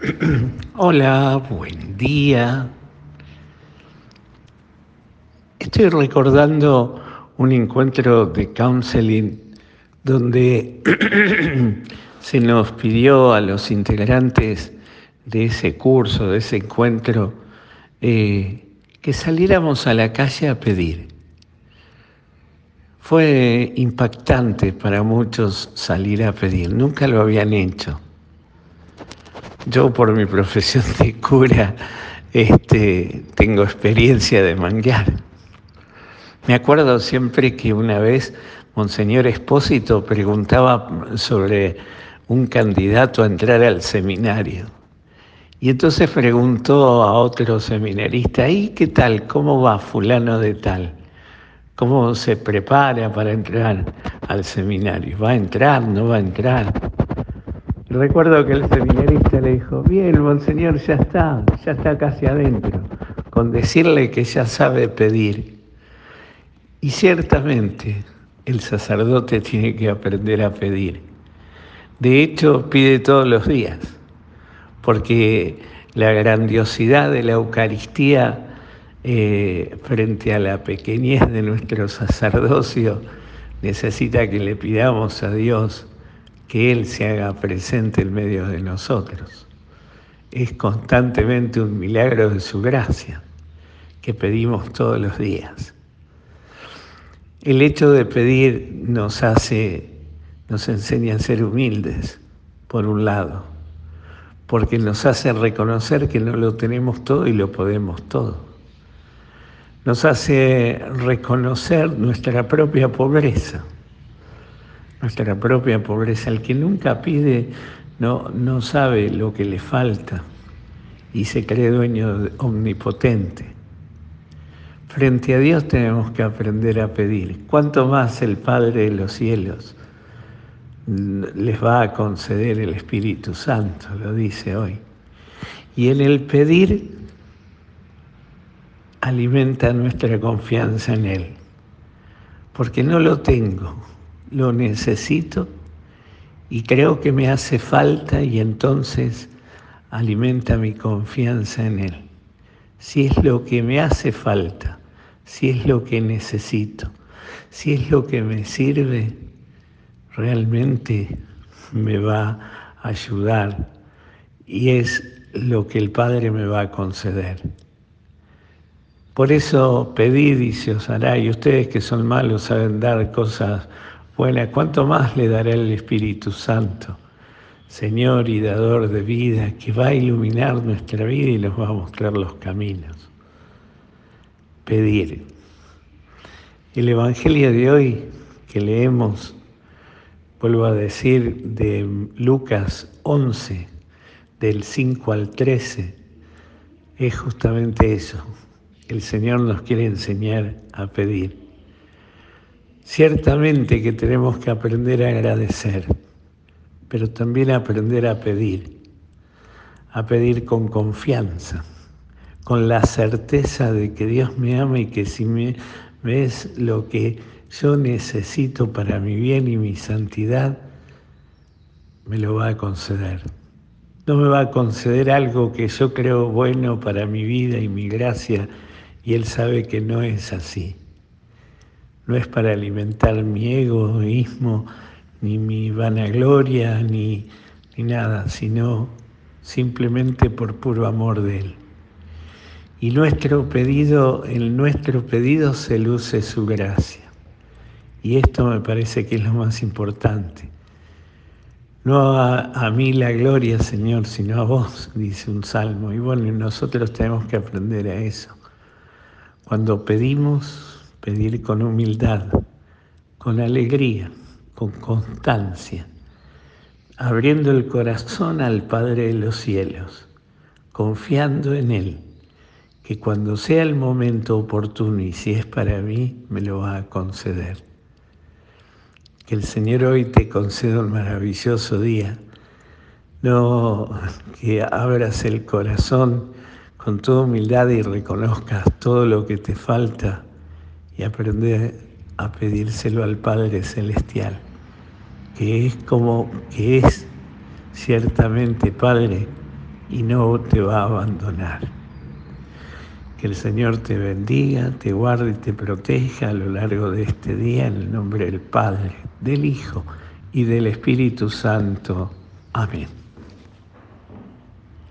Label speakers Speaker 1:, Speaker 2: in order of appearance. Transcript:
Speaker 1: Hola, buen día. Estoy recordando un encuentro de counseling donde se nos pidió a los integrantes de ese curso, de ese encuentro, eh, que saliéramos a la calle a pedir. Fue impactante para muchos salir a pedir, nunca lo habían hecho. Yo por mi profesión de cura este, tengo experiencia de manguear. Me acuerdo siempre que una vez Monseñor Espósito preguntaba sobre un candidato a entrar al seminario. Y entonces preguntó a otro seminarista, ¿y qué tal? ¿Cómo va fulano de tal? ¿Cómo se prepara para entrar al seminario? ¿Va a entrar? ¿No va a entrar? Recuerdo que el seminarista le dijo, bien, monseñor, ya está, ya está casi adentro, con decirle que ya sabe pedir. Y ciertamente el sacerdote tiene que aprender a pedir. De hecho, pide todos los días, porque la grandiosidad de la Eucaristía eh, frente a la pequeñez de nuestro sacerdocio necesita que le pidamos a Dios que Él se haga presente en medio de nosotros. Es constantemente un milagro de su gracia que pedimos todos los días. El hecho de pedir nos hace, nos enseña a ser humildes, por un lado, porque nos hace reconocer que no lo tenemos todo y lo podemos todo. Nos hace reconocer nuestra propia pobreza nuestra propia pobreza. El que nunca pide no, no sabe lo que le falta y se cree dueño omnipotente. Frente a Dios tenemos que aprender a pedir. ¿Cuánto más el Padre de los cielos les va a conceder el Espíritu Santo? Lo dice hoy. Y en el pedir alimenta nuestra confianza en Él. Porque no lo tengo, lo necesito y creo que me hace falta y entonces alimenta mi confianza en Él. Si es lo que me hace falta, si es lo que necesito, si es lo que me sirve, realmente me va a ayudar y es lo que el Padre me va a conceder. Por eso os hará, y ustedes que son malos saben dar cosas bueno, ¿cuánto más le dará el Espíritu Santo, Señor y dador de vida, que va a iluminar nuestra vida y nos va a mostrar los caminos? Pedir. El Evangelio de hoy que leemos, vuelvo a decir, de Lucas 11, del 5 al 13, es justamente eso. El Señor nos quiere enseñar a pedir. Ciertamente que tenemos que aprender a agradecer, pero también aprender a pedir, a pedir con confianza, con la certeza de que Dios me ama y que si me, es lo que yo necesito para mi bien y mi santidad, me lo va a conceder. No me va a conceder algo que yo creo bueno para mi vida y mi gracia, y Él sabe que no es así no es para alimentar mi egoísmo, ni mi vanagloria, ni, ni nada, sino simplemente por puro amor de Él. Y nuestro pedido, en nuestro pedido se luce su gracia. Y esto me parece que es lo más importante. No a, a, mí la gloria, Señor, sino a vos, dice un salmo. Y bueno, nosotros tenemos que aprender a eso. Cuando pedimos, pedir con humildad, con alegría, con constancia, abriendo el corazón al Padre de los cielos, confiando en Él, que cuando sea el momento oportuno y si es para mí, me lo va a conceder. Que el Señor hoy te conceda un maravilloso día. No que abras el corazón con toda humildad y reconozcas todo lo que te falta y aprender a pedírselo al Padre Celestial, que es como que es ciertamente Padre, y no te va a abandonar. Que el Señor te bendiga, te guarde y te proteja a lo largo de este día en el nombre del Padre, del Hijo y del Espíritu Santo. Amén.